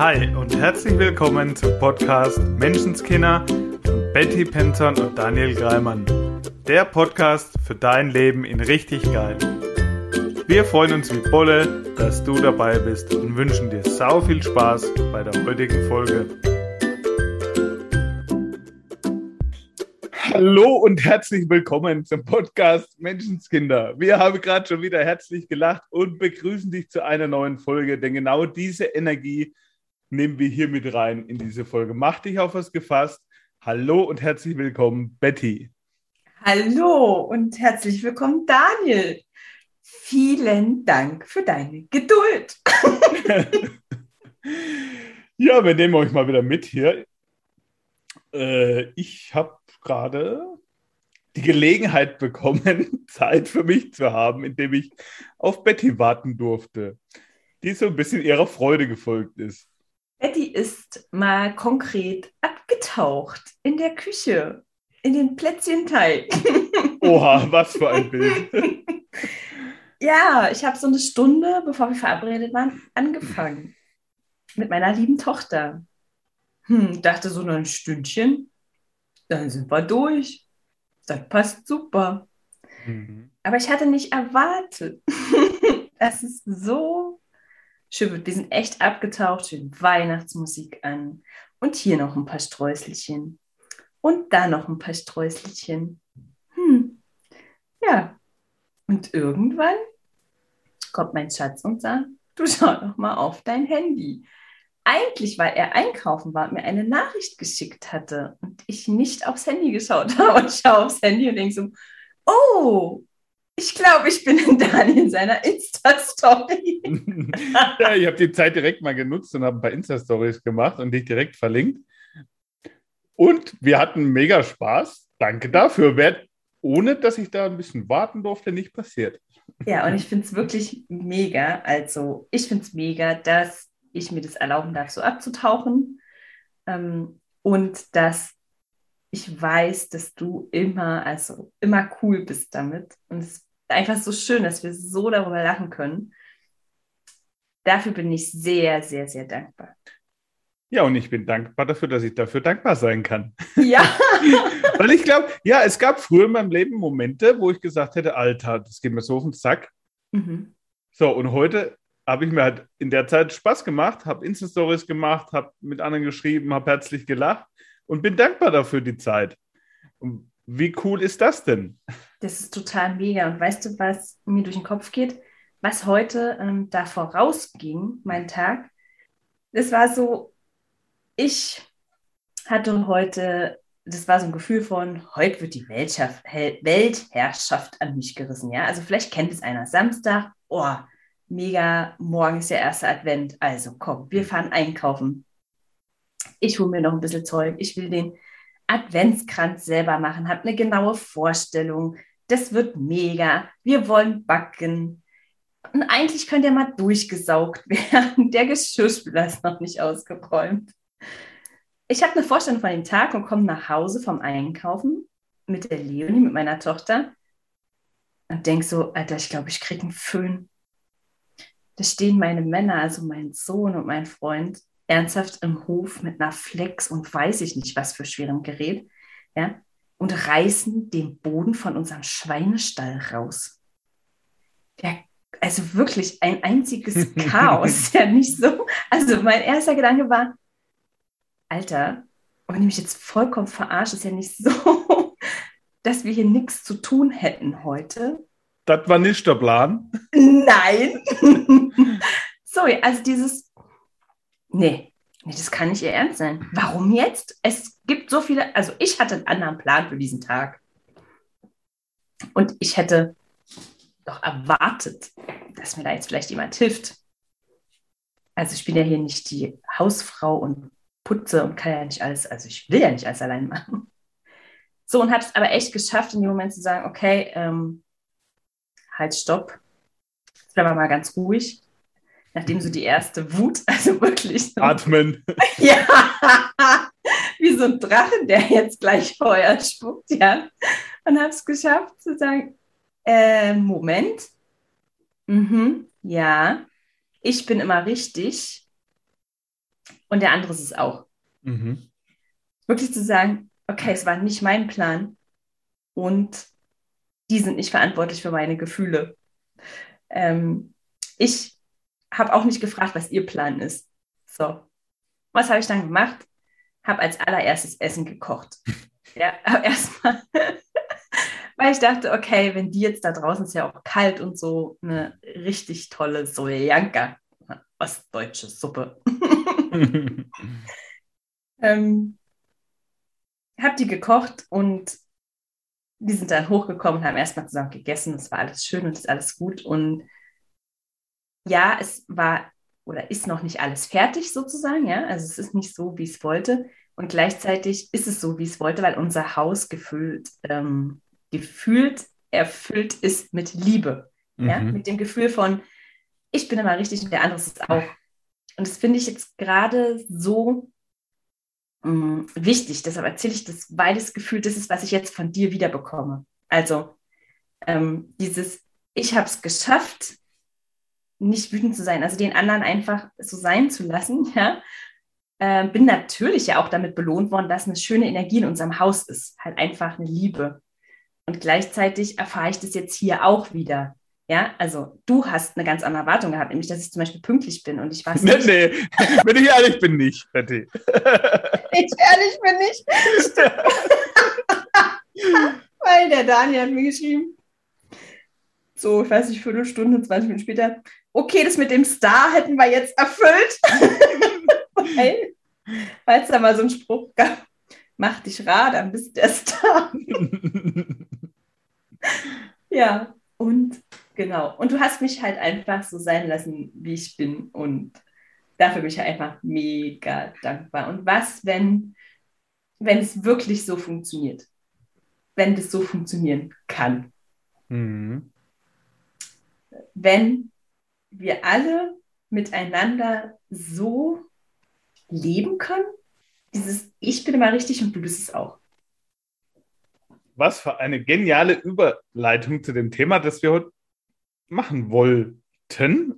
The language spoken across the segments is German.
Hi und herzlich willkommen zum Podcast Menschenskinder von Betty Penton und Daniel Greimann. Der Podcast für dein Leben in richtig geil. Wir freuen uns wie Bolle, dass du dabei bist und wünschen dir sau viel Spaß bei der heutigen Folge. Hallo und herzlich willkommen zum Podcast Menschenskinder. Wir haben gerade schon wieder herzlich gelacht und begrüßen dich zu einer neuen Folge, denn genau diese Energie nehmen wir hier mit rein in diese Folge. Mach dich auf was gefasst. Hallo und herzlich willkommen, Betty. Hallo und herzlich willkommen, Daniel. Vielen Dank für deine Geduld. ja, wir nehmen euch mal wieder mit hier. Äh, ich habe gerade die Gelegenheit bekommen, Zeit für mich zu haben, indem ich auf Betty warten durfte, die so ein bisschen ihrer Freude gefolgt ist. Betty ist mal konkret abgetaucht in der Küche, in den Plätzchenteig. Oha, was für ein Bild. ja, ich habe so eine Stunde, bevor wir verabredet waren, angefangen mit meiner lieben Tochter. Hm, dachte so ein Stündchen, dann sind wir durch. Das passt super. Mhm. Aber ich hatte nicht erwartet, dass es so wird. Wir sind echt abgetaucht, schön Weihnachtsmusik an. Und hier noch ein paar Sträußelchen. Und da noch ein paar Sträußelchen. Hm. Ja. Und irgendwann kommt mein Schatz und sagt, du schau doch mal auf dein Handy eigentlich, weil er einkaufen war, mir eine Nachricht geschickt hatte und ich nicht aufs Handy geschaut habe. Und ich schaue aufs Handy und denke so, oh, ich glaube, ich bin in Daniel in seiner Insta-Story. ja, ich habe die Zeit direkt mal genutzt und habe ein paar Insta-Stories gemacht und dich direkt verlinkt. Und wir hatten mega Spaß. Danke dafür. Wär, ohne dass ich da ein bisschen warten durfte, nicht passiert. Ja, und ich finde es wirklich mega. Also, ich finde es mega, dass ich mir das erlauben darf, so abzutauchen. Ähm, und dass ich weiß, dass du immer, also immer cool bist damit. Und es einfach so schön, dass wir so darüber lachen können. Dafür bin ich sehr, sehr, sehr dankbar. Ja, und ich bin dankbar dafür, dass ich dafür dankbar sein kann. Ja. Weil ich glaube, ja, es gab früher in meinem Leben Momente, wo ich gesagt hätte, Alter, das geht mir so auf den Sack. Mhm. So, und heute habe ich mir halt in der Zeit Spaß gemacht, habe Insta-Stories gemacht, habe mit anderen geschrieben, habe herzlich gelacht und bin dankbar dafür die Zeit. Und wie cool ist das denn? Das ist total mega. Und weißt du, was mir durch den Kopf geht? Was heute ähm, da vorausging, mein Tag, das war so, ich hatte heute, das war so ein Gefühl von, heute wird die Weltherrschaft an mich gerissen. Ja, also vielleicht kennt es einer. Samstag, oh, mega, morgen ist der erste Advent. Also komm, wir fahren einkaufen. Ich hole mir noch ein bisschen Zeug. Ich will den Adventskranz selber machen, habe eine genaue Vorstellung. Das wird mega. Wir wollen backen. Und eigentlich könnte ja mal durchgesaugt werden. Der Geschirrspüler ist noch nicht ausgeräumt. Ich habe eine Vorstellung von dem Tag und komme nach Hause vom Einkaufen mit der Leonie, mit meiner Tochter und denke so, Alter, ich glaube, ich kriege einen Föhn da stehen meine Männer, also mein Sohn und mein Freund, ernsthaft im Hof mit einer Flex und weiß ich nicht was für schwerem Gerät, ja, und reißen den Boden von unserem Schweinestall raus. Der, also wirklich ein einziges Chaos, ja nicht so. Also mein erster Gedanke war, Alter, wenn ich mich jetzt vollkommen verarsche, ist ja nicht so, dass wir hier nichts zu tun hätten heute. Das war nicht der Plan. Nein. Sorry, also dieses, nee, nee, das kann nicht ihr Ernst sein. Warum jetzt? Es gibt so viele, also ich hatte einen anderen Plan für diesen Tag. Und ich hätte doch erwartet, dass mir da jetzt vielleicht jemand hilft. Also ich bin ja hier nicht die Hausfrau und putze und kann ja nicht alles, also ich will ja nicht alles allein machen. So, und habe es aber echt geschafft, in dem Moment zu sagen, okay, ähm, halt, stopp. Jetzt bleiben wir mal ganz ruhig. Nachdem so die erste Wut, also wirklich. So, Atmen. ja, wie so ein Drache, der jetzt gleich Feuer spuckt, ja. Und habe es geschafft zu sagen, äh, Moment. Mhm, ja, ich bin immer richtig. und der andere ist es auch. Mhm. Wirklich zu sagen, okay, es war nicht mein Plan und die sind nicht verantwortlich für meine Gefühle. Ähm, ich habe auch nicht gefragt, was ihr Plan ist. So, was habe ich dann gemacht? Habe als allererstes Essen gekocht. ja, erstmal, weil ich dachte, okay, wenn die jetzt da draußen ist ja auch kalt und so eine richtig tolle Sojanka, ostdeutsche Suppe. ähm, habe die gekocht und die sind dann hochgekommen, haben erstmal zusammen gegessen. Es war alles schön und es ist alles gut. Und ja, es war oder ist noch nicht alles fertig sozusagen, ja. Also es ist nicht so, wie es wollte. Und gleichzeitig ist es so, wie es wollte, weil unser Haus gefühlt, ähm, gefühlt erfüllt ist mit Liebe. Mhm. Ja? Mit dem Gefühl von, ich bin immer richtig und der andere ist es auch. Und das finde ich jetzt gerade so mh, mm, wichtig. Deshalb erzähle ich das, weil das Gefühl, das ist, was ich jetzt von dir wiederbekomme. Also ähm, dieses, ich habe es geschafft, nicht wütend zu sein, also den anderen einfach so sein zu lassen, ja. Äh, bin natürlich ja auch damit belohnt worden, dass eine schöne Energie in unserem Haus ist. Halt einfach eine Liebe. Und gleichzeitig erfahre ich das jetzt hier auch wieder. Ja, also du hast eine ganz andere Erwartung gehabt, nämlich dass ich zum Beispiel pünktlich bin und ich weiß nicht. Nee, nee, wenn ich ehrlich bin, nicht, Betty. ich ehrlich bin nicht. Weil der Daniel hat mir geschrieben, so, ich weiß nicht, Viertelstunde, 20 Minuten später, okay, das mit dem Star hätten wir jetzt erfüllt. Weil es da mal so einen Spruch gab, mach dich rar, dann bist du der Star. ja, und genau. Und du hast mich halt einfach so sein lassen, wie ich bin. Und dafür bin ich halt einfach mega dankbar. Und was, wenn, wenn es wirklich so funktioniert? Wenn das so funktionieren kann. Mhm. Wenn wir alle miteinander so leben können. Dieses Ich bin immer richtig und du bist es auch. Was für eine geniale Überleitung zu dem Thema, das wir heute machen wollten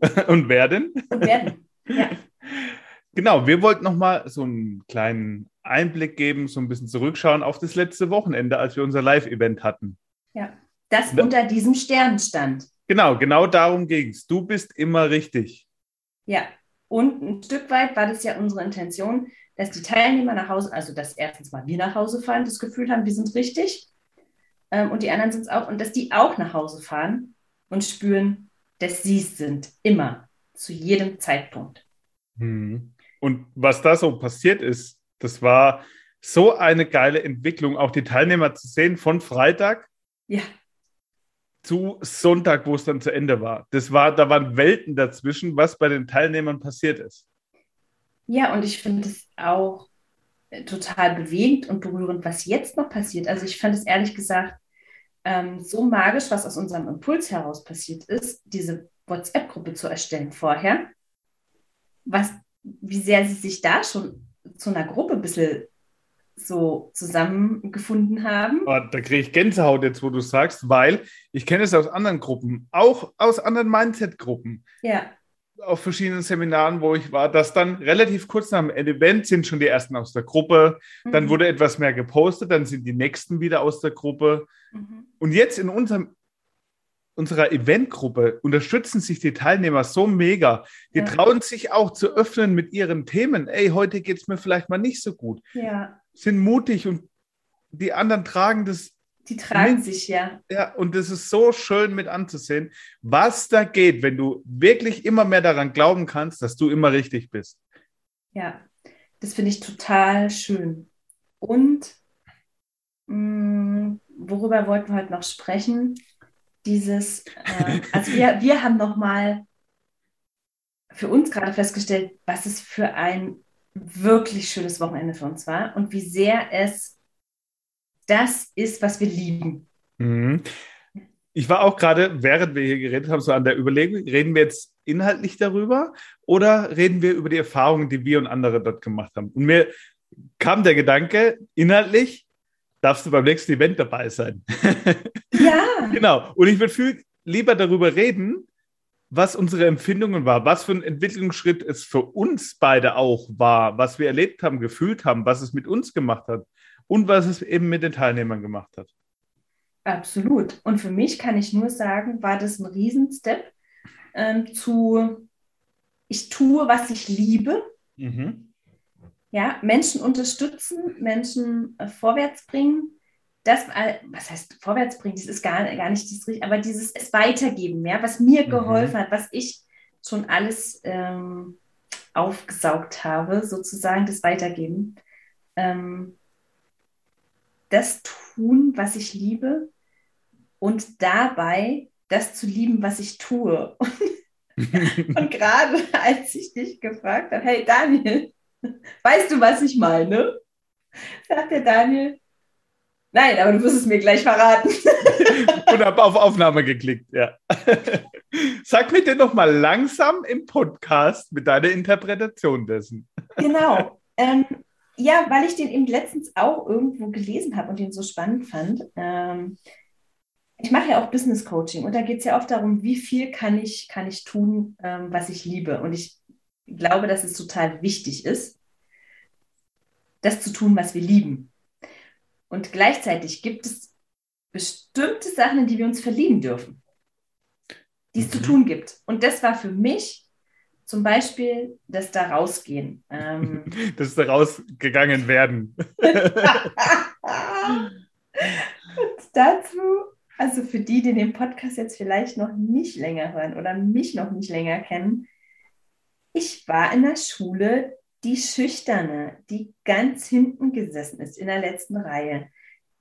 und werden. Und werden, ja. Genau, wir wollten nochmal so einen kleinen Einblick geben, so ein bisschen zurückschauen auf das letzte Wochenende, als wir unser Live-Event hatten. Ja, das unter diesem Stern stand. Genau, genau darum ging es. Du bist immer richtig. Ja, und ein Stück weit war das ja unsere Intention, dass die Teilnehmer nach Hause, also dass erstens mal wir nach Hause fahren, das Gefühl haben, wir sind richtig. Ähm, und die anderen sind es auch. Und dass die auch nach Hause fahren und spüren, dass sie es sind. Immer. Zu jedem Zeitpunkt. Hm. Und was da so passiert ist, das war so eine geile Entwicklung, auch die Teilnehmer zu sehen von Freitag. Ja zu Sonntag, wo es dann zu Ende war. Das war, da waren Welten dazwischen, was bei den Teilnehmern passiert ist. Ja, und ich finde es auch äh, total bewegend und berührend, was jetzt noch passiert. Also ich fand es ehrlich gesagt ähm, so magisch, was aus unserem Impuls heraus passiert ist, diese WhatsApp-Gruppe zu erstellen vorher. Was, wie sehr sie sich da schon zu einer Gruppe ein bisschen so zusammengefunden haben. Oh, da kriege ich Gänsehaut jetzt, wo du sagst, weil ich kenne es aus anderen Gruppen, auch aus anderen Mindset-Gruppen. Ja. Auf verschiedenen Seminaren, wo ich war, dass dann relativ kurz nach dem Event sind schon die ersten aus der Gruppe, mhm. dann wurde etwas mehr gepostet, dann sind die nächsten wieder aus der Gruppe. Mhm. Und jetzt in unserem unserer Eventgruppe unterstützen sich die Teilnehmer so mega. Die ja. trauen sich auch zu öffnen mit ihren Themen. Ey, heute geht es mir vielleicht mal nicht so gut. Ja sind mutig und die anderen tragen das. Die tragen mit. sich, ja. Ja, und das ist so schön mit anzusehen, was da geht, wenn du wirklich immer mehr daran glauben kannst, dass du immer richtig bist. Ja, das finde ich total schön. Und mh, mm, worüber wollten wir heute noch sprechen? Dieses, äh, also wir, wir haben nochmal für uns gerade festgestellt, was es für ein wirklich schönes Wochenende für uns war und wie sehr es das ist, was wir lieben. Mhm. Ich war auch gerade, während wir hier geredet haben, so an der Überlegung, reden wir jetzt inhaltlich darüber oder reden wir über die Erfahrungen, die wir und andere dort gemacht haben? Und mir kam der Gedanke, inhaltlich darfst du beim nächsten Event dabei sein. Ja. genau. Und ich würde viel lieber darüber reden, was unsere Empfindungen war, was für ein Entwicklungsschritt es für uns beide auch war, was wir erlebt haben, gefühlt haben, was es mit uns gemacht hat und was es eben mit den Teilnehmern gemacht hat. Absolut. Und für mich kann ich nur sagen, war das ein Riesenstep ähm, zu, ich tue, was ich liebe. Mhm. Ja, Menschen unterstützen, Menschen äh, vorwärts bringen. Das, was heißt vorwärts bringen? Das ist gar, gar nicht das Richtige, aber dieses es weitergeben, ja, was mir mhm. geholfen hat, was ich schon alles ähm, aufgesaugt habe, sozusagen, das Weitergeben. Ähm, das tun, was ich liebe und dabei das zu lieben, was ich tue. und gerade als ich dich gefragt habe, hey Daniel, weißt du, was ich meine? Sagt der Daniel, nein, aber du wirst es mir gleich verraten. und habe auf Aufnahme geklickt, ja. Sag mir denn noch mal langsam im Podcast mit deiner Interpretation dessen. Genau. Ähm, ja, weil ich den eben letztens auch irgendwo gelesen habe und den so spannend fand. Ähm, ich mache ja auch Business Coaching und da geht es ja oft darum, wie viel kann ich, kann ich tun, ähm, was ich liebe. Und ich glaube, dass es total wichtig ist, das zu tun, was wir lieben. Und gleichzeitig gibt es bestimmte Sachen, in die wir uns verlieben dürfen, die es mhm. zu tun gibt. Und das war für mich zum Beispiel das da rausgehen. Ähm, das da rausgegangen werden. Und dazu also für die, die den Podcast jetzt vielleicht noch nicht länger hören oder mich noch nicht länger kennen, ich war in der Schule die Schüchterne, die ganz hinten gesessen ist in der letzten Reihe,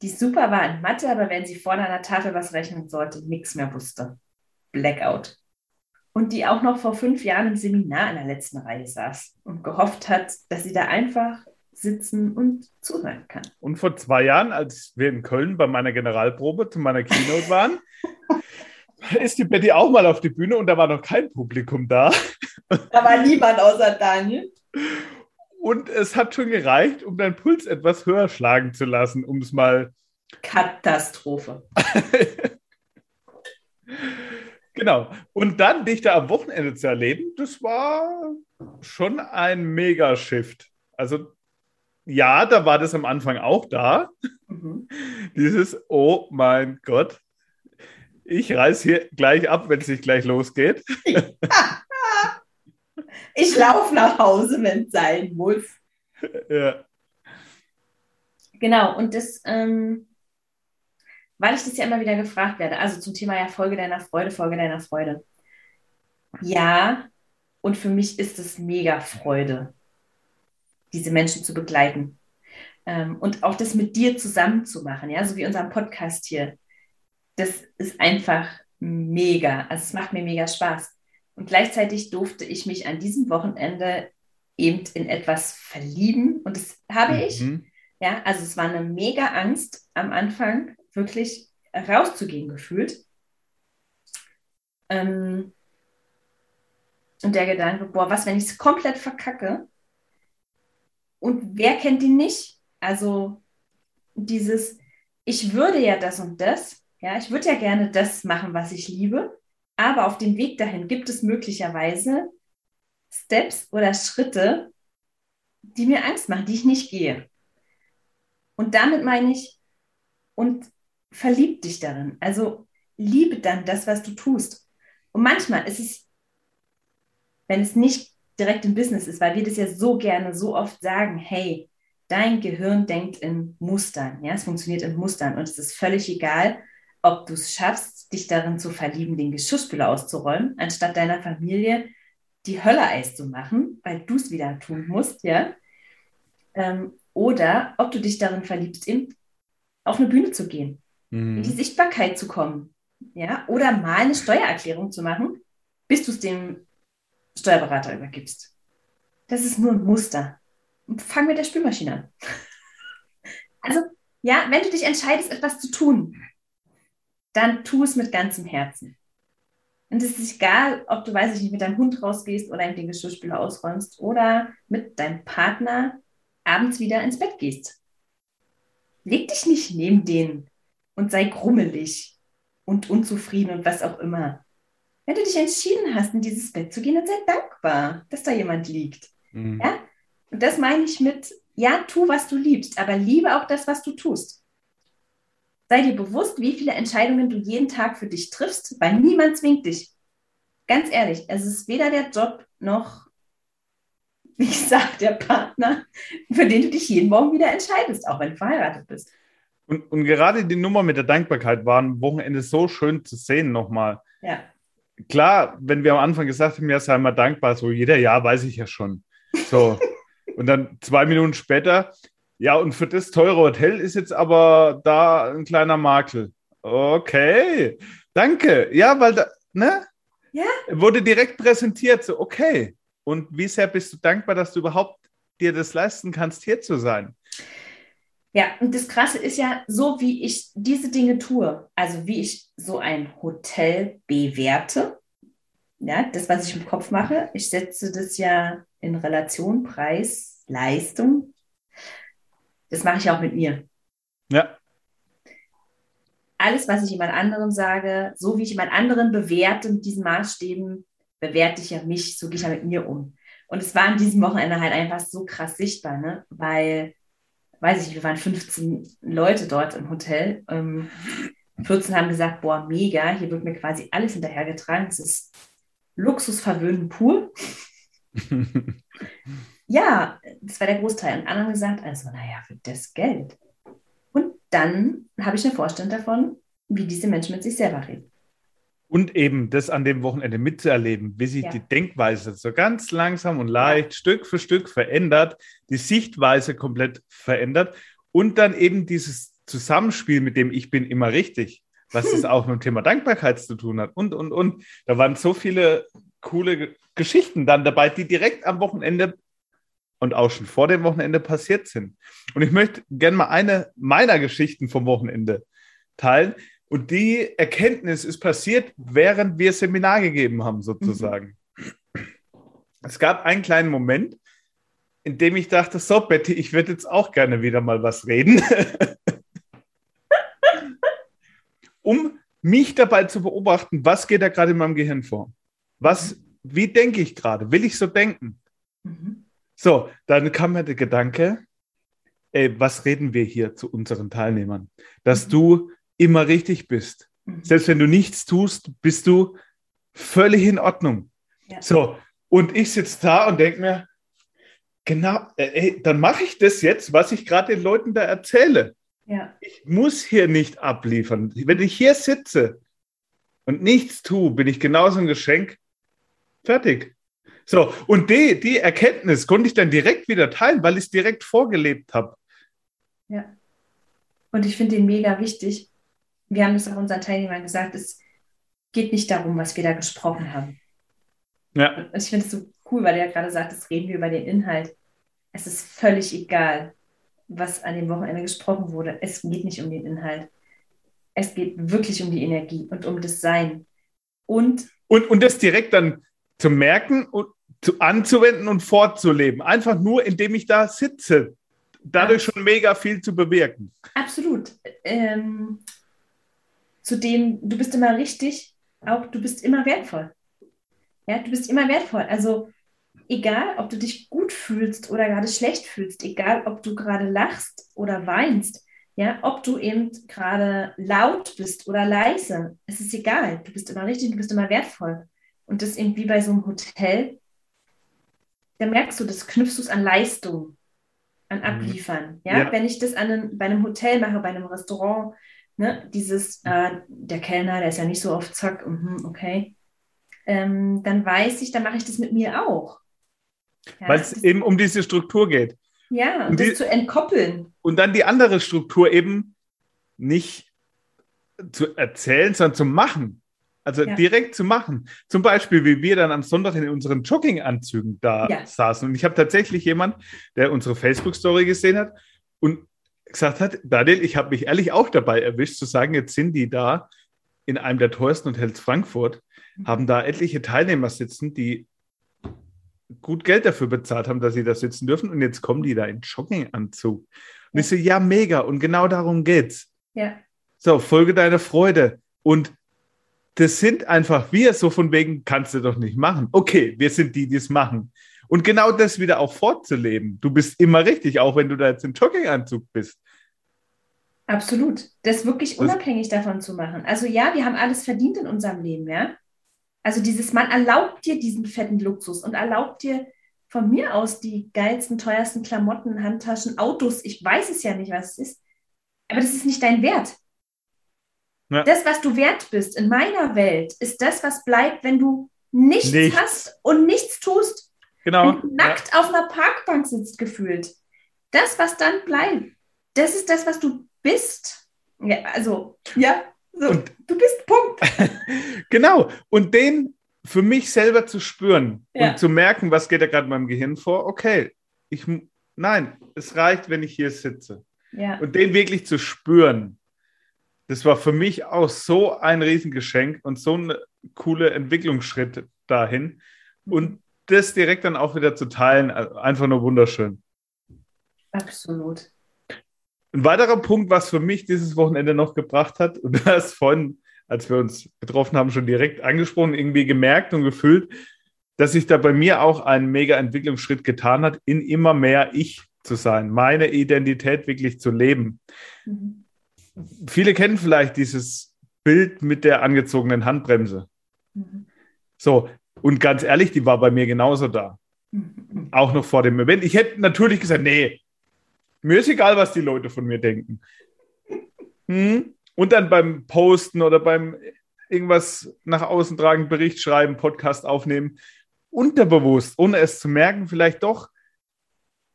die super war in Mathe, aber wenn sie vorne an der Tafel was rechnen sollte, nichts mehr wusste. Blackout. Und die auch noch vor fünf Jahren im Seminar in der letzten Reihe saß und gehofft hat, dass sie da einfach sitzen und zuhören kann. Und vor zwei Jahren, als wir in Köln bei meiner Generalprobe zu meiner Keynote waren, ist die Betty auch mal auf die Bühne und da war noch kein Publikum da. Da war niemand außer Daniel. Und es hat schon gereicht, um deinen Puls etwas höher schlagen zu lassen, um es mal. Katastrophe. genau. Und dann dich da am Wochenende zu erleben, das war schon ein Mega-Shift. Also ja, da war das am Anfang auch da. Mhm. Dieses, oh mein Gott, ich reiß hier gleich ab, wenn es nicht gleich losgeht. Ich laufe nach Hause, wenn es sein muss. Ja. Genau, und das, ähm, weil ich das ja immer wieder gefragt werde, also zum Thema ja Folge deiner Freude, Folge deiner Freude. Ja, und für mich ist es mega Freude diese Menschen zu begleiten. Ähm, und auch das mit dir zusammen zu machen, ja, so wie unser Podcast hier. Das ist einfach mega. Also es macht mir mega Spaß. Und gleichzeitig durfte ich mich an diesem Wochenende eben in etwas verlieben. Und das habe mhm. ich. Ja, also es war eine mega Angst am Anfang, wirklich rauszugehen gefühlt. Ähm, und der Gedanke, boah, was, wenn ich es komplett verkacke? Und wer kennt ihn nicht? Also dieses, ich würde ja das und das, ja, ich würde ja gerne das machen, was ich liebe, aber auf dem Weg dahin gibt es möglicherweise Steps oder Schritte, die mir Angst machen, die ich nicht gehe. Und damit meine ich, und verlieb dich darin. Also liebe dann das, was du tust. Und manchmal ist es, wenn es nicht direkt im Business ist, weil wir das ja so gerne, so oft sagen, hey, dein Gehirn denkt in Mustern, ja, es funktioniert in Mustern und es ist völlig egal, ob du es schaffst, dich darin zu verlieben, den Geschirrspüler auszuräumen, anstatt deiner Familie die Hölle Eis zu machen, weil du es wieder tun musst, ja, ähm, oder ob du dich darin verliebst, eben auf eine Bühne zu gehen, mhm. in die Sichtbarkeit zu kommen, ja, oder mal eine Steuererklärung zu machen, bis du es dem Steuerberater übergibst. Das ist nur ein Muster. Fang mit der Spülmaschine an. Also, ja, wenn du dich entscheidest, etwas zu tun, dann tu es mit ganzem Herzen. Und es ist egal, ob du, weiß ich nicht, mit deinem Hund rausgehst oder in den Geschirrspüler ausräumst oder mit deinem Partner abends wieder ins Bett gehst. Leg dich nicht neben den und sei grummelig und unzufrieden und was auch immer. Wenn du dich entschieden hast, in dieses Bett zu gehen, dann sei dankbar, dass da jemand liegt. Mhm. Ja? Und das meine ich mit, ja, tu, was du liebst, aber liebe auch das, was du tust. Sei dir bewusst, wie viele Entscheidungen du jeden Tag für dich triffst, weil niemand zwingt dich. Ganz ehrlich, es ist weder der Job noch, wie gesagt, der Partner, für den du dich jeden Morgen wieder entscheidest, auch wenn du verheiratet bist. Und, und gerade die Nummer mit der Dankbarkeit war am Wochenende so schön zu sehen nochmal. Ja. Klar, wenn wir am Anfang gesagt haben, ja, sei mal dankbar, so jeder Jahr weiß ich ja schon. So. und dann zwei Minuten später, ja, und für das teure Hotel ist jetzt aber da ein kleiner Makel. Okay, danke. Ja, weil da, ne? Ja. Wurde direkt präsentiert, so, okay. Und wie sehr bist du dankbar, dass du überhaupt dir das leisten kannst, hier zu sein? Ja, und das Krasse ist ja, so wie ich diese Dinge tue, also wie ich so ein Hotel bewerte, ja, das, was ich im Kopf mache, ich setze das ja in Relation Preis, Leistung. Das mache ich auch mit mir. Ja. Alles, was ich jemand anderem sage, so wie ich jemand anderen bewerte mit diesen Maßstäben, bewerte ich ja mich, so gehe ich ja mit mir um. Und es war an diesem Wochenende halt einfach so krass sichtbar, ne? weil weiß ich nicht, wir waren 15 Leute dort im Hotel. Ähm, 14 haben gesagt, boah, mega, hier wird mir quasi alles hinterhergetragen. Es ist Luxusverwöhnen pur. ja, das war der Großteil. Und andere haben gesagt, also naja, für das Geld. Und dann habe ich eine Vorstellung davon, wie diese Menschen mit sich selber reden. Und eben das an dem Wochenende mitzuerleben, wie sich ja. die Denkweise so ganz langsam und leicht, Stück für Stück verändert, die Sichtweise komplett verändert und dann eben dieses Zusammenspiel mit dem Ich bin immer richtig, was es auch mit dem Thema Dankbarkeit zu tun hat und, und, und. Da waren so viele coole Geschichten dann dabei, die direkt am Wochenende und auch schon vor dem Wochenende passiert sind. Und ich möchte gerne mal eine meiner Geschichten vom Wochenende teilen, und die Erkenntnis ist passiert, während wir Seminar gegeben haben, sozusagen. Mhm. Es gab einen kleinen Moment, in dem ich dachte, so Betty, ich würde jetzt auch gerne wieder mal was reden. um mich dabei zu beobachten, was geht da gerade in meinem Gehirn vor? Was, wie denke ich gerade? Will ich so denken? Mhm. So, dann kam mir der Gedanke, ey, was reden wir hier zu unseren Teilnehmern? Dass mhm. du immer richtig bist. Mhm. Selbst wenn du nichts tust, bist du völlig in Ordnung. Ja. So, und ich sitze da und denke mir, genau, äh, ey, dann mache ich das jetzt, was ich gerade den Leuten da erzähle. Ja. Ich muss hier nicht abliefern. Wenn ich hier sitze und nichts tue, bin ich genauso ein Geschenk. Fertig. So, und die, die Erkenntnis konnte ich dann direkt wieder teilen, weil ich es direkt vorgelebt habe. Ja. Und ich finde den mega wichtig, wir haben es auch unseren Teilnehmern gesagt, es geht nicht darum, was wir da gesprochen haben. Ja. ich finde es so cool, weil er gerade sagt, es reden wir über den Inhalt. Es ist völlig egal, was an dem Wochenende gesprochen wurde. Es geht nicht um den Inhalt. Es geht wirklich um die Energie und um das Sein. Und, und, und das direkt dann zu merken und zu, anzuwenden und fortzuleben. Einfach nur, indem ich da sitze. Dadurch schon mega viel zu bewirken. Absolut. Ähm, Zudem, du bist immer richtig, auch du bist immer wertvoll. Ja, du bist immer wertvoll. Also egal, ob du dich gut fühlst oder gerade schlecht fühlst, egal, ob du gerade lachst oder weinst, ja, ob du eben gerade laut bist oder leise, es ist egal. Du bist immer richtig, du bist immer wertvoll. Und das eben wie bei so einem Hotel, da merkst du, das knüpfst du es an Leistung, an mhm. Abliefern. Ja? ja? wenn ich das an einem, bei einem Hotel mache, bei einem Restaurant, Ne? Dieses, äh, der Kellner, der ist ja nicht so oft zack, mh, okay. Ähm, dann weiß ich, dann mache ich das mit mir auch. Ja, Weil es eben um diese Struktur geht. Ja, und, und das die, zu entkoppeln. Und dann die andere Struktur eben nicht zu erzählen, sondern zu machen. Also ja. direkt zu machen. Zum Beispiel, wie wir dann am Sonntag in unseren Jogginganzügen da ja. saßen. Und ich habe tatsächlich jemand, der unsere Facebook-Story gesehen hat und gesagt hat, Daniel, ich habe mich ehrlich auch dabei erwischt, zu sagen, jetzt sind die da in einem der teuersten Hotels Frankfurt, haben da etliche Teilnehmer sitzen, die gut Geld dafür bezahlt haben, dass sie da sitzen dürfen und jetzt kommen die da in Jogginganzug. Und ich so, ja, mega und genau darum geht's. Ja. So, folge deiner Freude und das sind einfach wir, so von wegen kannst du doch nicht machen. Okay, wir sind die, die es machen. Und genau das wieder auch fortzuleben. Du bist immer richtig, auch wenn du da jetzt im Jogginganzug bist. Absolut. Das wirklich unabhängig das davon zu machen. Also ja, wir haben alles verdient in unserem Leben, ja. Also dieses, man erlaubt dir diesen fetten Luxus und erlaubt dir von mir aus die geilsten, teuersten Klamotten, Handtaschen, Autos. Ich weiß es ja nicht, was es ist. Aber das ist nicht dein Wert. Ja. Das, was du wert bist in meiner Welt, ist das, was bleibt, wenn du nichts, nichts. hast und nichts tust. Genau. Nackt ja. auf einer Parkbank sitzt, gefühlt. Das, was dann bleibt, das ist das, was du bist. Ja, also, ja, so, und, du bist Punkt. genau. Und den für mich selber zu spüren ja. und zu merken, was geht da gerade in meinem Gehirn vor, okay, ich, nein, es reicht, wenn ich hier sitze. Ja. Und den wirklich zu spüren, das war für mich auch so ein Riesengeschenk und so ein cooler Entwicklungsschritt dahin. Mhm. Und das direkt dann auch wieder zu teilen, einfach nur wunderschön. Absolut. Ein weiterer Punkt, was für mich dieses Wochenende noch gebracht hat, und du hast vorhin, als wir uns getroffen haben, schon direkt angesprochen, irgendwie gemerkt und gefühlt, dass sich da bei mir auch ein mega Entwicklungsschritt getan hat, in immer mehr ich zu sein, meine Identität wirklich zu leben. Mhm. Viele kennen vielleicht dieses Bild mit der angezogenen Handbremse. Mhm. So, und ganz ehrlich, die war bei mir genauso da. Mhm. Auch noch vor dem Event. Ich hätte natürlich gesagt, nee, mir ist egal, was die Leute von mir denken. Hm? Und dann beim Posten oder beim irgendwas nach außen tragen, Bericht schreiben, Podcast aufnehmen, unterbewusst, ohne es zu merken, vielleicht doch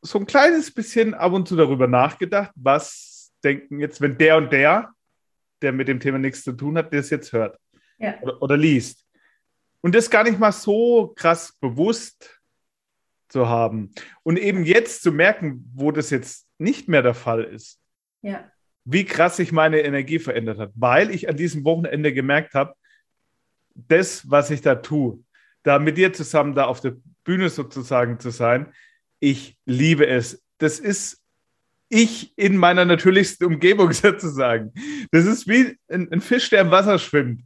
so ein kleines bisschen ab und zu darüber nachgedacht, was denken jetzt, wenn der und der, der mit dem Thema nichts zu tun hat, das jetzt hört ja. oder, oder liest. Und das gar nicht mal so krass bewusst zu haben. Und eben jetzt zu merken, wo das jetzt nicht mehr der Fall ist. Ja. Wie krass sich meine Energie verändert hat, weil ich an diesem Wochenende gemerkt habe, das, was ich da tue, da mit dir zusammen da auf der Bühne sozusagen zu sein, ich liebe es. Das ist ich in meiner natürlichsten Umgebung sozusagen. Das ist wie ein, ein Fisch, der im Wasser schwimmt.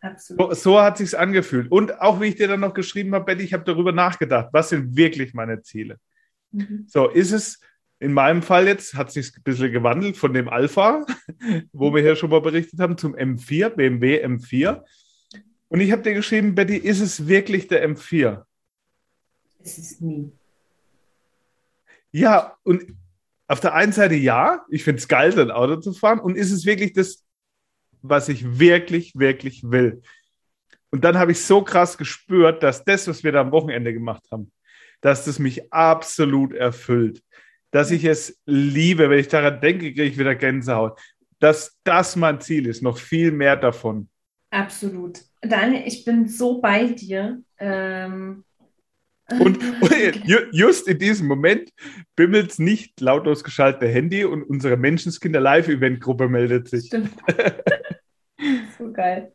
Absolut. So, so hat sich's angefühlt. Und auch wie ich dir dann noch geschrieben habe, Betty, ich habe darüber nachgedacht, was sind wirklich meine Ziele? Mhm. So, ist es in meinem Fall jetzt, hat sich ein bisschen gewandelt von dem Alpha, wo wir hier schon mal berichtet haben, zum M4, BMW M4. Und ich habe dir geschrieben, Betty, ist es wirklich der M4? Es ist nie. Ja, und auf der einen Seite ja, ich finde es geil, ein Auto zu fahren. Und ist es wirklich das was ich wirklich, wirklich will. Und dann habe ich so krass gespürt, dass das, was wir da am Wochenende gemacht haben, dass das mich absolut erfüllt. Dass ich es liebe, wenn ich daran denke, kriege ich wieder Gänsehaut. Dass das mein Ziel ist, noch viel mehr davon. Absolut. Daniel, ich bin so bei dir. Ähm, und, und just in diesem Moment bimmelt es nicht lautlos geschaltete Handy und unsere Menschenskinder Live-Event-Gruppe meldet sich. Stimmt. so geil.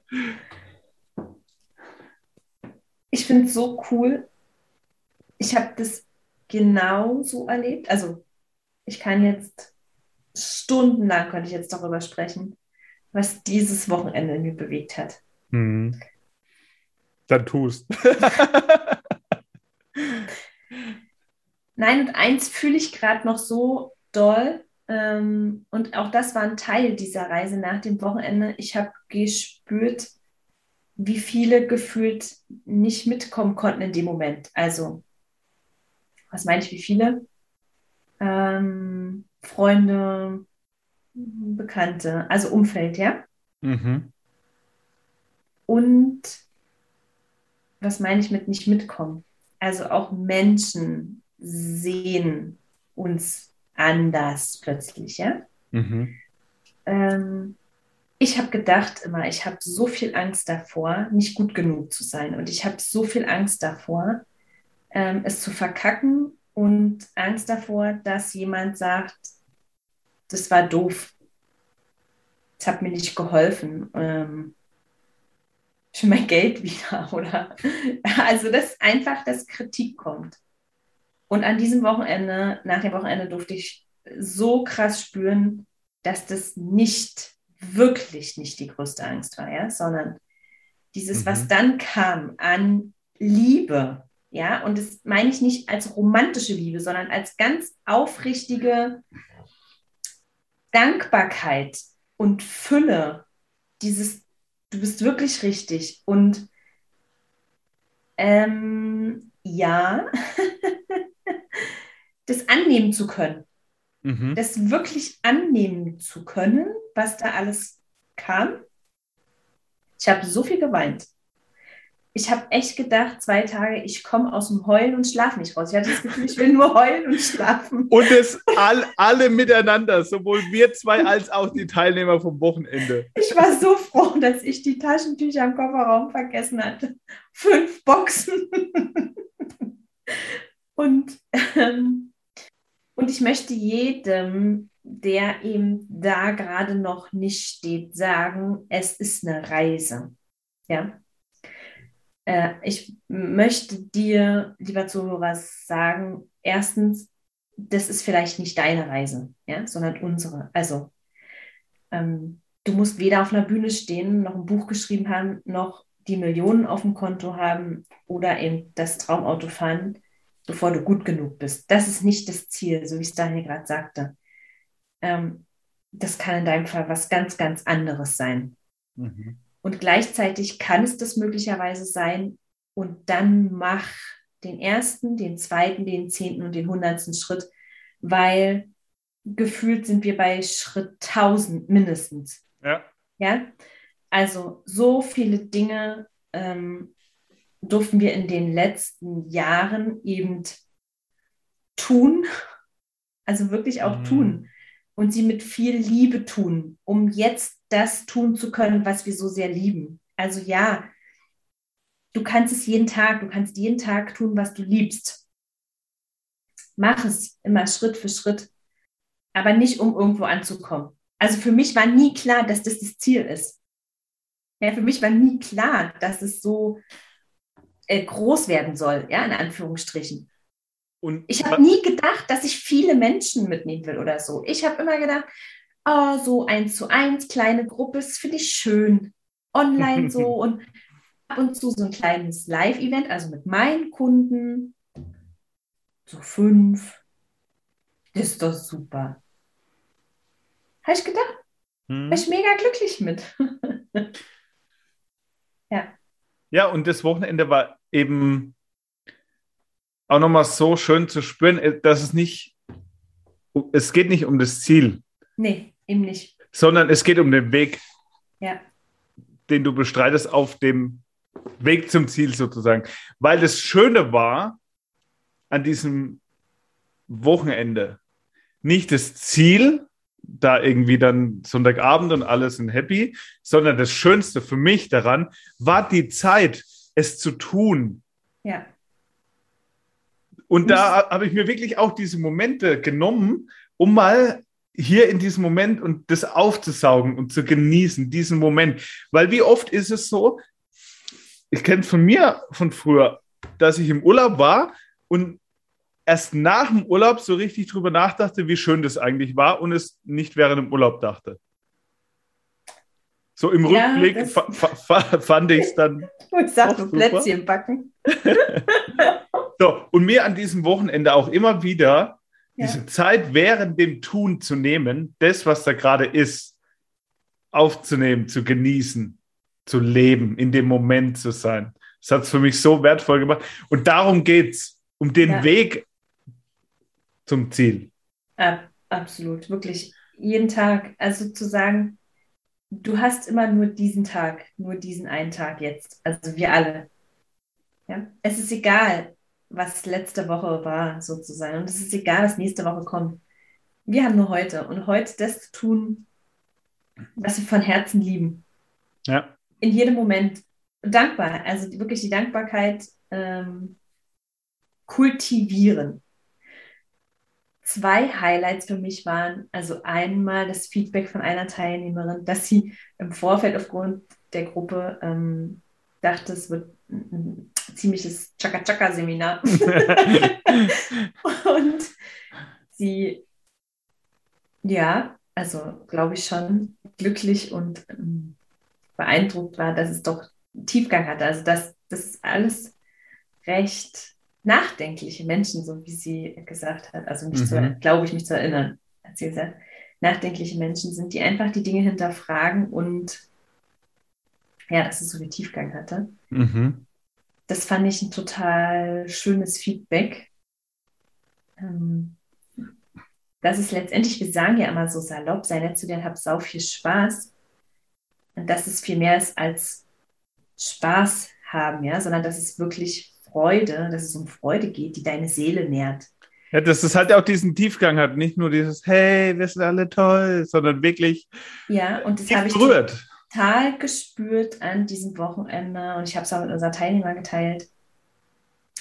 Ich finde es so cool. Ich habe das genau so erlebt. Also ich kann jetzt stundenlang könnte ich jetzt darüber sprechen, was dieses Wochenende in mir bewegt hat. Hm. Dann tust. Nein, und eins fühle ich gerade noch so doll. Ähm, und auch das war ein Teil dieser Reise nach dem Wochenende. Ich habe gespürt, wie viele gefühlt nicht mitkommen konnten in dem Moment. Also, was meine ich, wie viele? Ähm, Freunde, Bekannte, also Umfeld, ja? Mhm. Und was meine ich mit nicht mitkommen? Also auch Menschen sehen uns anders plötzlich, ja. Mhm. Ähm, ich habe gedacht immer, ich habe so viel Angst davor, nicht gut genug zu sein. Und ich habe so viel Angst davor, ähm, es zu verkacken und Angst davor, dass jemand sagt, das war doof. Das hat mir nicht geholfen. Ähm, für mein Geld wieder, oder? Also, dass einfach das Kritik kommt. Und an diesem Wochenende, nach dem Wochenende, durfte ich so krass spüren, dass das nicht, wirklich nicht die größte Angst war, ja, sondern dieses, mhm. was dann kam an Liebe, ja, und das meine ich nicht als romantische Liebe, sondern als ganz aufrichtige Dankbarkeit und Fülle, dieses, du bist wirklich richtig und ähm, ja, das annehmen zu können. Mhm. Das wirklich annehmen zu können, was da alles kam. Ich habe so viel geweint. Ich habe echt gedacht, zwei Tage, ich komme aus dem Heulen und schlafe nicht raus. Ich hatte das Gefühl, ich will nur heulen und schlafen. Und es all, alle miteinander, sowohl wir zwei als auch die Teilnehmer vom Wochenende. Ich war so froh, dass ich die Taschentücher im Kofferraum vergessen hatte. Fünf Boxen. Und ähm, und ich möchte jedem, der eben da gerade noch nicht steht, sagen, es ist eine Reise. Ja. Äh, ich möchte dir, lieber Zuhörer, sagen, erstens, das ist vielleicht nicht deine Reise, ja, sondern unsere. Also, ähm, du musst weder auf einer Bühne stehen, noch ein Buch geschrieben haben, noch die Millionen auf dem Konto haben oder eben das Traumauto fahren bevor du gut genug bist. Das ist nicht das Ziel, so wie es Daniel gerade sagte. Ähm, das kann in deinem Fall was ganz, ganz anderes sein. Mhm. Und gleichzeitig kann es das möglicherweise sein. Und dann mach den ersten, den zweiten, den zehnten und den hundertsten Schritt, weil gefühlt sind wir bei Schritt 1000 mindestens. Ja. Ja. Also so viele Dinge ähm, durften wir in den letzten Jahren eben tun, also wirklich auch mhm. tun und sie mit viel Liebe tun, um jetzt das tun zu können, was wir so sehr lieben. Also ja, du kannst es jeden Tag, du kannst jeden Tag tun, was du liebst. Mach es immer Schritt für Schritt, aber nicht um irgendwo anzukommen. Also für mich war nie klar, dass das das Ziel ist. Ja, für mich war nie klar, dass es so äh, groß werden soll, ja, in Anführungsstrichen. Und ich habe nie gedacht, dass ich viele Menschen mitnehmen will oder so. Ich habe immer gedacht, oh, so eins zu eins, kleine Gruppe, das finde ich schön. Online so und ab und zu so ein kleines Live-Event, also mit meinen Kunden, so fünf. Das ist doch super. Habe ich gedacht. Hm. War ich mega glücklich mit. ja. Ja, und das Wochenende war eben auch nochmal so schön zu spüren, äh, dass es nicht, es geht nicht um das Ziel. Nee, eben nicht. Sondern es geht um den Weg, ja. den du bestreitest auf dem Weg zum Ziel sozusagen. Weil das Schöne war an diesem Wochenende nicht das Ziel, da irgendwie dann Sonntagabend und alles sind happy, sondern das Schönste für mich daran war die Zeit, es zu tun. Ja. Und da habe ich mir wirklich auch diese Momente genommen, um mal hier in diesem Moment und das aufzusaugen und zu genießen, diesen Moment. Weil wie oft ist es so, ich kenne es von mir von früher, dass ich im Urlaub war und erst nach dem Urlaub so richtig drüber nachdachte, wie schön das eigentlich war und es nicht während dem Urlaub dachte. So im ja, Rückblick fand ich es dann. Ich sag Plätzchen backen. so, und mir an diesem Wochenende auch immer wieder ja. diese Zeit während dem Tun zu nehmen, das, was da gerade ist, aufzunehmen, zu genießen, zu leben, in dem Moment zu sein. Das hat es für mich so wertvoll gemacht. Und darum geht es, um den ja. Weg zum Ziel. Ab, absolut, wirklich jeden Tag. Also zu sagen, du hast immer nur diesen Tag, nur diesen einen Tag jetzt. Also wir alle. Ja? Es ist egal, was letzte Woche war, sozusagen. Und es ist egal, was nächste Woche kommt. Wir haben nur heute. Und heute das zu tun, was wir von Herzen lieben. Ja. In jedem Moment dankbar. Also wirklich die Dankbarkeit ähm, kultivieren zwei Highlights für mich waren. Also einmal das Feedback von einer Teilnehmerin, dass sie im Vorfeld aufgrund der Gruppe ähm, dachte, es wird ein, ziemliches Chaka-Chaka-Seminar. und sie, ja, also glaube ich schon glücklich und ähm, beeindruckt war, dass es doch Tiefgang hatte. Also das, das alles recht nachdenkliche Menschen, so wie sie gesagt hat. Also mhm. glaube ich, mich zu erinnern, hat sie gesagt. Nachdenkliche Menschen sind, die einfach die Dinge hinterfragen und ja, dass es so viel Tiefgang hatte. Mhm. Das fand ich ein total schönes Feedback. Ähm, das ist letztendlich, wir sagen ja immer so salopp, sei nett zu dir und hab sau viel Spaß. Und dass es viel mehr ist als Spaß haben, ja, sondern dass es wirklich Freude, dass es um Freude geht, die deine Seele nährt. Ja, dass es halt auch diesen Tiefgang hat, nicht nur dieses Hey, wir sind alle toll, sondern wirklich ja, und das habe ich berührt. Total gespürt an diesem Wochenende und ich habe es auch mit unseren Teilnehmern geteilt.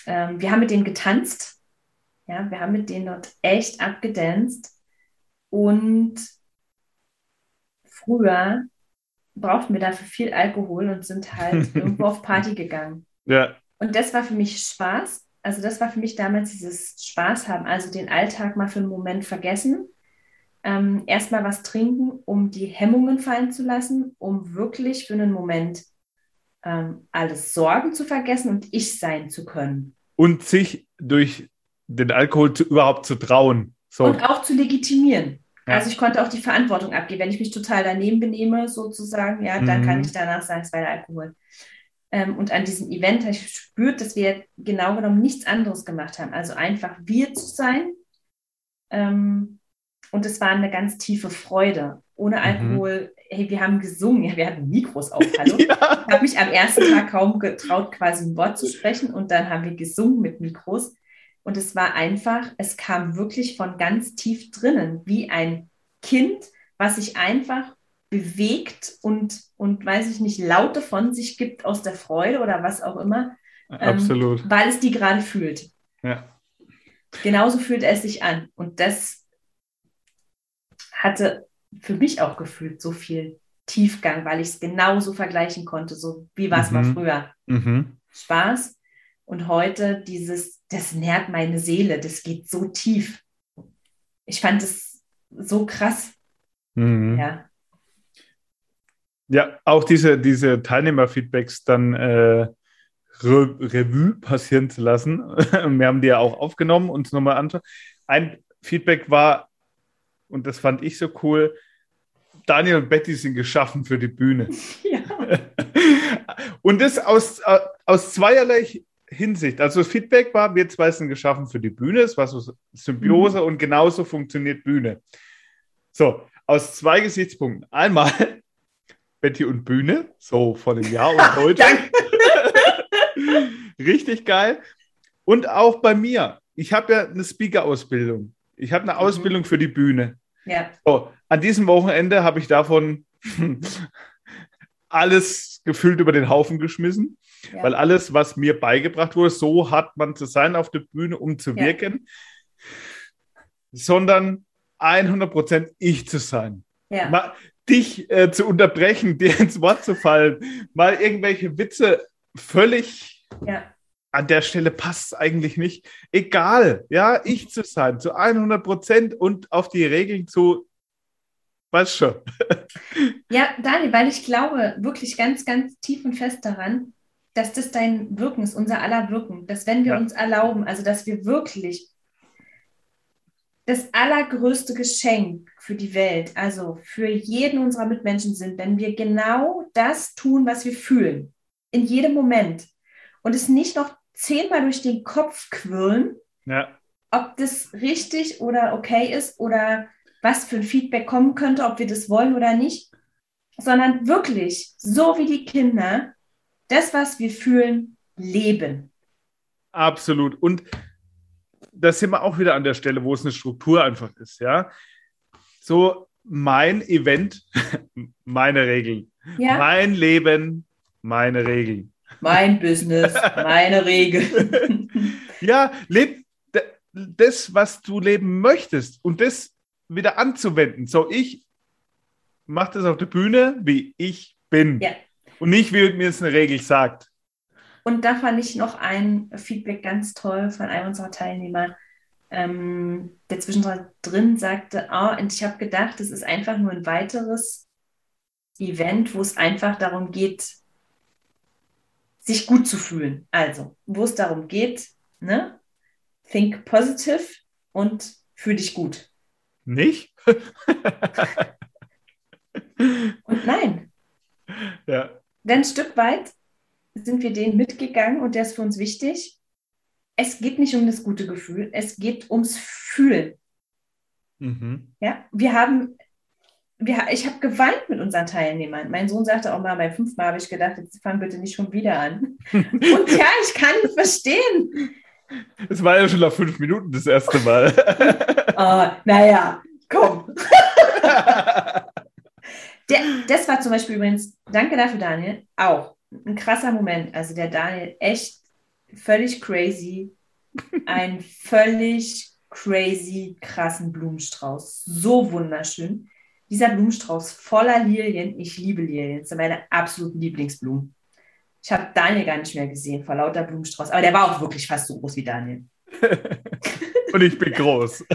Ähm, wir haben mit denen getanzt, ja, wir haben mit denen dort echt abgedanzt und früher brauchten wir dafür viel Alkohol und sind halt irgendwo auf Party gegangen. Ja. Und das war für mich Spaß. Also das war für mich damals dieses Spaß haben, also den Alltag mal für einen Moment vergessen. Ähm, Erstmal was trinken, um die Hemmungen fallen zu lassen, um wirklich für einen Moment ähm, alles Sorgen zu vergessen und ich sein zu können. Und sich durch den Alkohol zu, überhaupt zu trauen. So. Und auch zu legitimieren. Ja. Also ich konnte auch die Verantwortung abgeben. Wenn ich mich total daneben benehme, sozusagen, ja, dann mhm. kann ich danach sagen, es war der Alkohol. Ähm, und an diesem Event habe ich gespürt, dass wir genau genommen nichts anderes gemacht haben. Also einfach wir zu sein. Ähm, und es war eine ganz tiefe Freude. Ohne mhm. Alkohol, mhm. hey, wir haben gesungen, ja, wir hatten Mikros auf, hallo. ja. Ich habe mich am ersten Tag kaum getraut, quasi ein Wort zu sprechen und dann haben wir gesungen mit Mikros. Und es war einfach, es kam wirklich von ganz tief drinnen, wie ein Kind, was sich einfach bewegt und, und weiß ich nicht, Laute von sich gibt aus der Freude oder was auch immer. Ähm, Absolut. Ähm, weil es die gerade fühlt. Ja. Genauso fühlt es sich an. Und das hatte für mich auch gefühlt so viel Tiefgang, weil ich es genauso vergleichen konnte, so wie war es mhm. mal früher. Mhm. Spaß. Und heute dieses das nährt meine Seele, das geht so tief. Ich fand es so krass. Mhm. Ja. Ja, auch diese, diese Teilnehmerfeedbacks dann äh, Re Revue passieren zu lassen. Wir haben die ja auch aufgenommen und es nochmal anschauen. Ein Feedback war, und das fand ich so cool, Daniel und Betty sind geschaffen für die Bühne. Ja. und das aus, äh, aus zweierlei Hinsicht. Also das Feedback war, wir zwei sind geschaffen für die Bühne, es war so Symbiose mhm. und genauso funktioniert Bühne. So, aus zwei Gesichtspunkten. Einmal Betty und Bühne, so vor dem Jahr und heute. Richtig geil. Und auch bei mir. Ich habe ja eine Speaker-Ausbildung. Ich habe eine mhm. Ausbildung für die Bühne. Ja. So, an diesem Wochenende habe ich davon alles gefühlt über den Haufen geschmissen. Ja. Weil alles, was mir beigebracht wurde, so hat man zu sein auf der Bühne, um zu ja. wirken, sondern 100% ich zu sein. Ja. Mal, dich äh, zu unterbrechen, dir ins Wort zu fallen, mal irgendwelche Witze völlig an der Stelle passt es eigentlich nicht. Egal, ja, ich zu sein, zu 100% und auf die Regeln zu Weißt schon. ja, Daniel, weil ich glaube wirklich ganz, ganz tief und fest daran, dass das dein Wirken ist, unser aller Wirken, dass wenn wir ja. uns erlauben, also dass wir wirklich das allergrößte Geschenk für die Welt, also für jeden unserer Mitmenschen sind, wenn wir genau das tun, was wir fühlen, in jedem Moment und es nicht noch zehnmal durch den Kopf quirlen, ja. ob das richtig oder okay ist oder was für ein Feedback kommen könnte, ob wir das wollen oder nicht, sondern wirklich so wie die Kinder das, was wir fühlen, leben. Absolut. Und da sind wir auch wieder an der Stelle, wo es eine Struktur einfach ist, ja. So mein Event, meine Regeln. Ja? Mein Leben, meine Regeln. Mein Business, meine Regeln. ja, leb das, was du leben möchtest und das wieder anzuwenden. So, ich mache das auf der Bühne, wie ich bin. Ja. Und nicht, wie mir es eine Regel sagt. Und da fand ich noch ein Feedback ganz toll von einem unserer Teilnehmer, ähm, der zwischendrin sagte, oh, und ich habe gedacht, es ist einfach nur ein weiteres Event, wo es einfach darum geht, sich gut zu fühlen. Also, wo es darum geht, ne? Think positive und fühl dich gut. Nicht? und nein. Ja. Denn ein Stück weit sind wir denen mitgegangen und der ist für uns wichtig. Es geht nicht um das gute Gefühl, es geht ums Fühlen. Mhm. Ja, wir haben, wir, ich habe geweint mit unseren Teilnehmern. Mein Sohn sagte auch mal, beim fünften Mal habe ich gedacht, jetzt fang bitte nicht schon wieder an. und ja, ich kann verstehen. Es war ja schon nach fünf Minuten das erste Mal. oh, naja, komm. Der, das war zum Beispiel übrigens, danke dafür, Daniel, auch ein krasser Moment. Also der Daniel echt völlig crazy, ein völlig crazy krassen Blumenstrauß. So wunderschön. Dieser Blumenstrauß voller Lilien. Ich liebe Lilien. Das sind meine absoluten Lieblingsblumen. Ich habe Daniel gar nicht mehr gesehen vor lauter Blumenstrauß. Aber der war auch wirklich fast so groß wie Daniel. Und ich bin groß.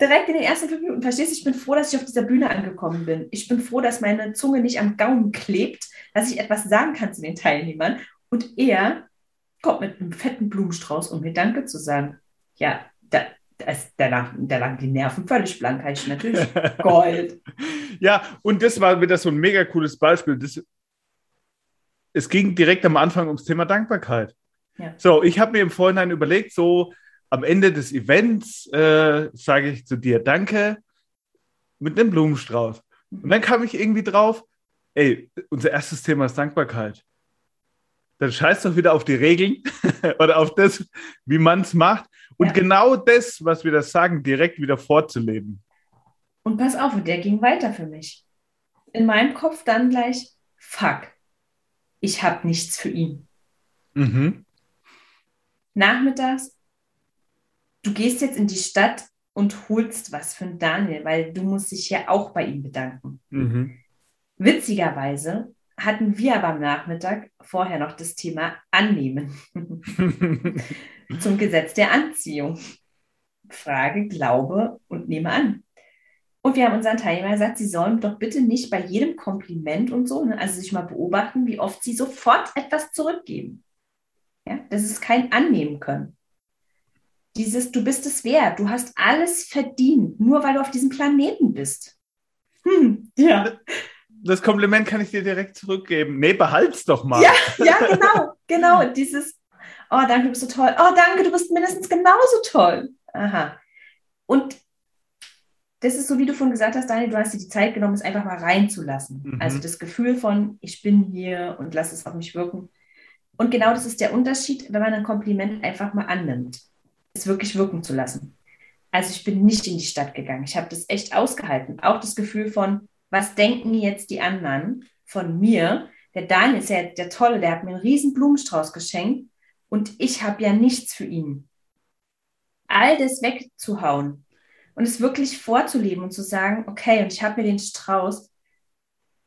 Direkt in den ersten fünf Minuten, verstehst du, ich bin froh, dass ich auf dieser Bühne angekommen bin. Ich bin froh, dass meine Zunge nicht am Gaumen klebt, dass ich etwas sagen kann zu den Teilnehmern. Und er kommt mit einem fetten Blumenstrauß, um mir Danke zu sagen. Ja, da, das, da, lagen, da lagen die Nerven völlig blank, ich natürlich Gold. ja, und das war wieder so ein mega cooles Beispiel. Das, es ging direkt am Anfang ums Thema Dankbarkeit. Ja. So, ich habe mir im Vorhinein überlegt, so am Ende des Events äh, sage ich zu dir Danke mit einem Blumenstrauß. Und dann kam ich irgendwie drauf, ey, unser erstes Thema ist Dankbarkeit dann scheiß doch wieder auf die Regeln oder auf das, wie man es macht. Und ja. genau das, was wir da sagen, direkt wieder vorzuleben. Und pass auf, und der ging weiter für mich. In meinem Kopf dann gleich, fuck, ich habe nichts für ihn. Mhm. Nachmittags, du gehst jetzt in die Stadt und holst was für Daniel, weil du musst dich ja auch bei ihm bedanken. Mhm. Witzigerweise hatten wir aber am Nachmittag vorher noch das Thema Annehmen zum Gesetz der Anziehung. Frage, glaube und nehme an. Und wir haben unseren Teilnehmern gesagt, sie sollen doch bitte nicht bei jedem Kompliment und so, ne, also sich mal beobachten, wie oft sie sofort etwas zurückgeben. Ja, das ist kein Annehmen können. Dieses, du bist es wert, du hast alles verdient, nur weil du auf diesem Planeten bist. Hm, ja das Kompliment kann ich dir direkt zurückgeben. Nee, behalt's doch mal. Ja, ja, genau, genau. Dieses, oh, danke, du bist so toll. Oh, danke, du bist mindestens genauso toll. Aha. Und das ist so, wie du vorhin gesagt hast, Daniel, du hast dir die Zeit genommen, es einfach mal reinzulassen. Mhm. Also das Gefühl von, ich bin hier und lass es auf mich wirken. Und genau das ist der Unterschied, wenn man ein Kompliment einfach mal annimmt, es wirklich wirken zu lassen. Also ich bin nicht in die Stadt gegangen. Ich habe das echt ausgehalten. Auch das Gefühl von, was denken jetzt die anderen von mir? Der Daniel ist ja der Tolle, der hat mir einen riesen Blumenstrauß geschenkt und ich habe ja nichts für ihn. All das wegzuhauen und es wirklich vorzuleben und zu sagen, okay, und ich habe mir den Strauß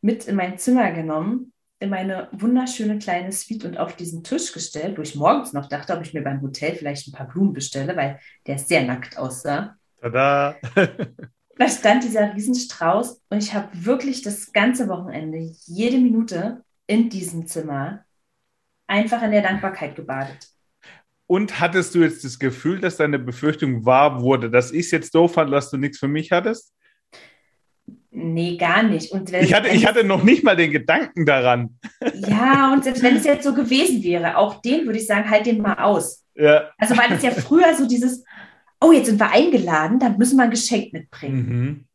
mit in mein Zimmer genommen, in meine wunderschöne kleine Suite und auf diesen Tisch gestellt, wo ich morgens noch dachte, ob ich mir beim Hotel vielleicht ein paar Blumen bestelle, weil der sehr nackt aussah. Tada! da stand dieser Riesenstrauß und ich habe wirklich das ganze Wochenende, jede Minute in diesem Zimmer einfach in der Dankbarkeit gebadet. Und hattest du jetzt das Gefühl, dass deine Befürchtung wahr wurde, dass ich es jetzt doof fand, dass du nichts für mich hattest? Nee, gar nicht. Und wenn, ich, hatte, ich hatte noch nicht mal den Gedanken daran. Ja, und selbst wenn es jetzt so gewesen wäre, auch den würde ich sagen, halt den mal aus. Ja. Also, weil es ja früher so dieses, oh, jetzt sind wir eingeladen, dann müssen wir ein Geschenk mitbringen. Mhm.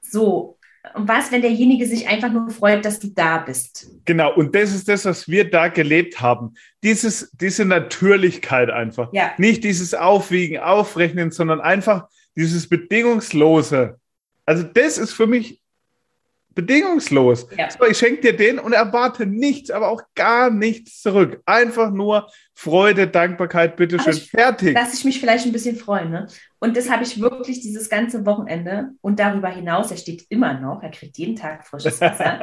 So, und was, wenn derjenige sich einfach nur freut, dass du da bist? Genau, und das ist das, was wir da gelebt haben. Dieses, diese Natürlichkeit einfach. Ja. Nicht dieses Aufwiegen, Aufrechnen, sondern einfach dieses Bedingungslose. Also das ist für mich bedingungslos. Ja. So, ich schenke dir den und erwarte nichts, aber auch gar nichts zurück. Einfach nur Freude, Dankbarkeit, bitteschön, ich, fertig. Lass ich mich vielleicht ein bisschen freuen. Ne? Und das habe ich wirklich dieses ganze Wochenende und darüber hinaus, er steht immer noch, er kriegt jeden Tag frisches Wasser.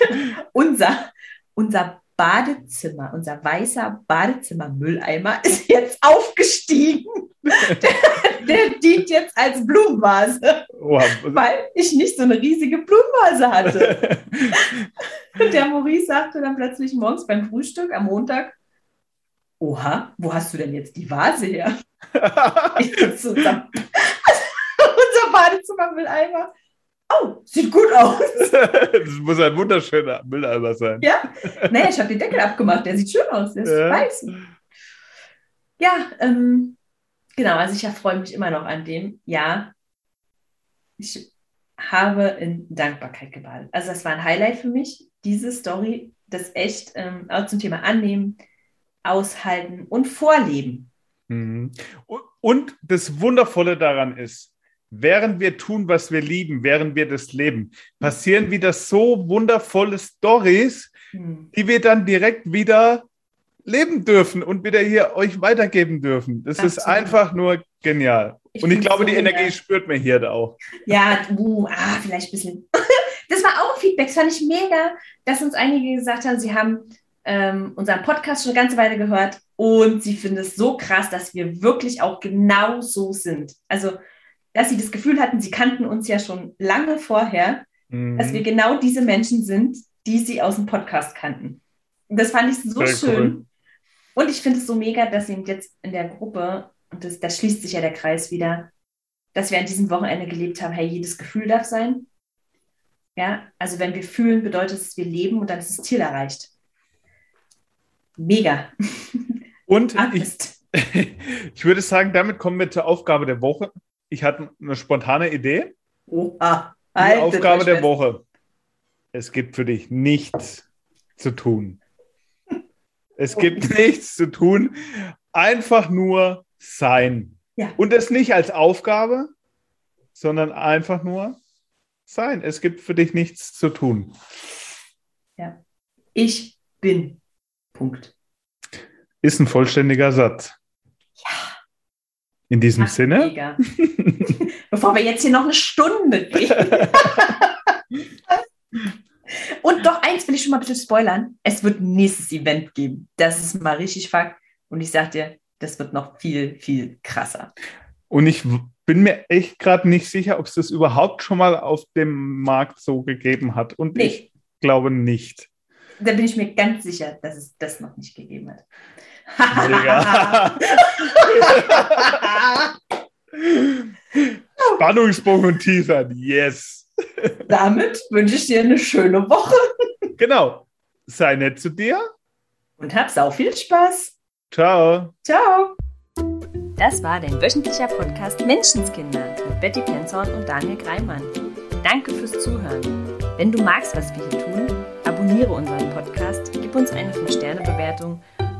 unser, unser Badezimmer, unser weißer Badezimmer-Mülleimer ist jetzt aufgestiegen. der, der, dient jetzt als Blumenvase, wow. weil ich nicht so eine riesige Blumenvase hatte. der Maurice sagte dann plötzlich morgens beim Frühstück am Montag, Oha, wo hast du denn jetzt die Vase her? unser, unser Badezimmer-Mülleimer oh, sieht gut aus. das muss ein wunderschöner Mülleimer sein. Ja, naja, ich habe den Deckel abgemacht, der sieht schön aus, der ist ja. weiß. Ja, ähm, genau, also ich freue mich immer noch an dem. Ja, ich habe in Dankbarkeit gebadet. Also das war ein Highlight für mich, diese Story, das echt ähm, auch zum Thema annehmen, aushalten und vorleben. Mhm. Und das Wundervolle daran ist, während wir tun, was wir lieben, während wir das leben, passieren wieder so wundervolle Stories, hm. die wir dann direkt wieder leben dürfen und wieder hier euch weitergeben dürfen. Das Absolut. ist einfach nur genial. Ich und ich glaube, so die Energie genial. spürt man hier auch. Ja, uh, ah, vielleicht ein bisschen. das war auch Feedback, das fand ich mega, dass uns einige gesagt haben, sie haben ähm, unseren Podcast schon eine ganze Weile gehört und sie finden es so krass, dass wir wirklich auch genau so sind. Also dass sie das Gefühl hatten, sie kannten uns ja schon lange vorher, mhm. dass wir genau diese Menschen sind, die sie aus dem Podcast kannten. Das fand ich so Sehr schön. Cool. Und ich finde es so mega, dass sie jetzt in der Gruppe, und das, da schließt sich ja der Kreis wieder, dass wir an diesem Wochenende gelebt haben, hey, jedes Gefühl darf sein. Ja, also wenn wir fühlen, bedeutet es, wir leben und dann ist das Ziel erreicht. Mega. Und ich, ich würde sagen, damit kommen wir zur Aufgabe der Woche ich hatte eine spontane Idee. Oha. Die Aufgabe der Woche. Es gibt für dich nichts zu tun. Es gibt nichts zu tun. Einfach nur sein. Ja. Und das nicht als Aufgabe, sondern einfach nur sein. Es gibt für dich nichts zu tun. Ja. Ich bin. Punkt. Ist ein vollständiger Satz. In diesem Ach, Sinne. Mega. Bevor wir jetzt hier noch eine Stunde reden. Und doch eins will ich schon mal bitte spoilern. Es wird ein nächstes Event geben. Das ist mal richtig Fakt. Und ich sag dir, das wird noch viel, viel krasser. Und ich bin mir echt gerade nicht sicher, ob es das überhaupt schon mal auf dem Markt so gegeben hat. Und nee. ich glaube nicht. Da bin ich mir ganz sicher, dass es das noch nicht gegeben hat. Spannungsbogen und Teasern, yes. Damit wünsche ich dir eine schöne Woche. Genau. Sei nett zu dir. Und hab sau viel Spaß. Ciao. Ciao. Das war dein wöchentlicher Podcast Menschenskinder mit Betty Penzorn und Daniel Greimann. Danke fürs Zuhören. Wenn du magst, was wir hier tun, abonniere unseren Podcast, gib uns eine 5-Sterne-Bewertung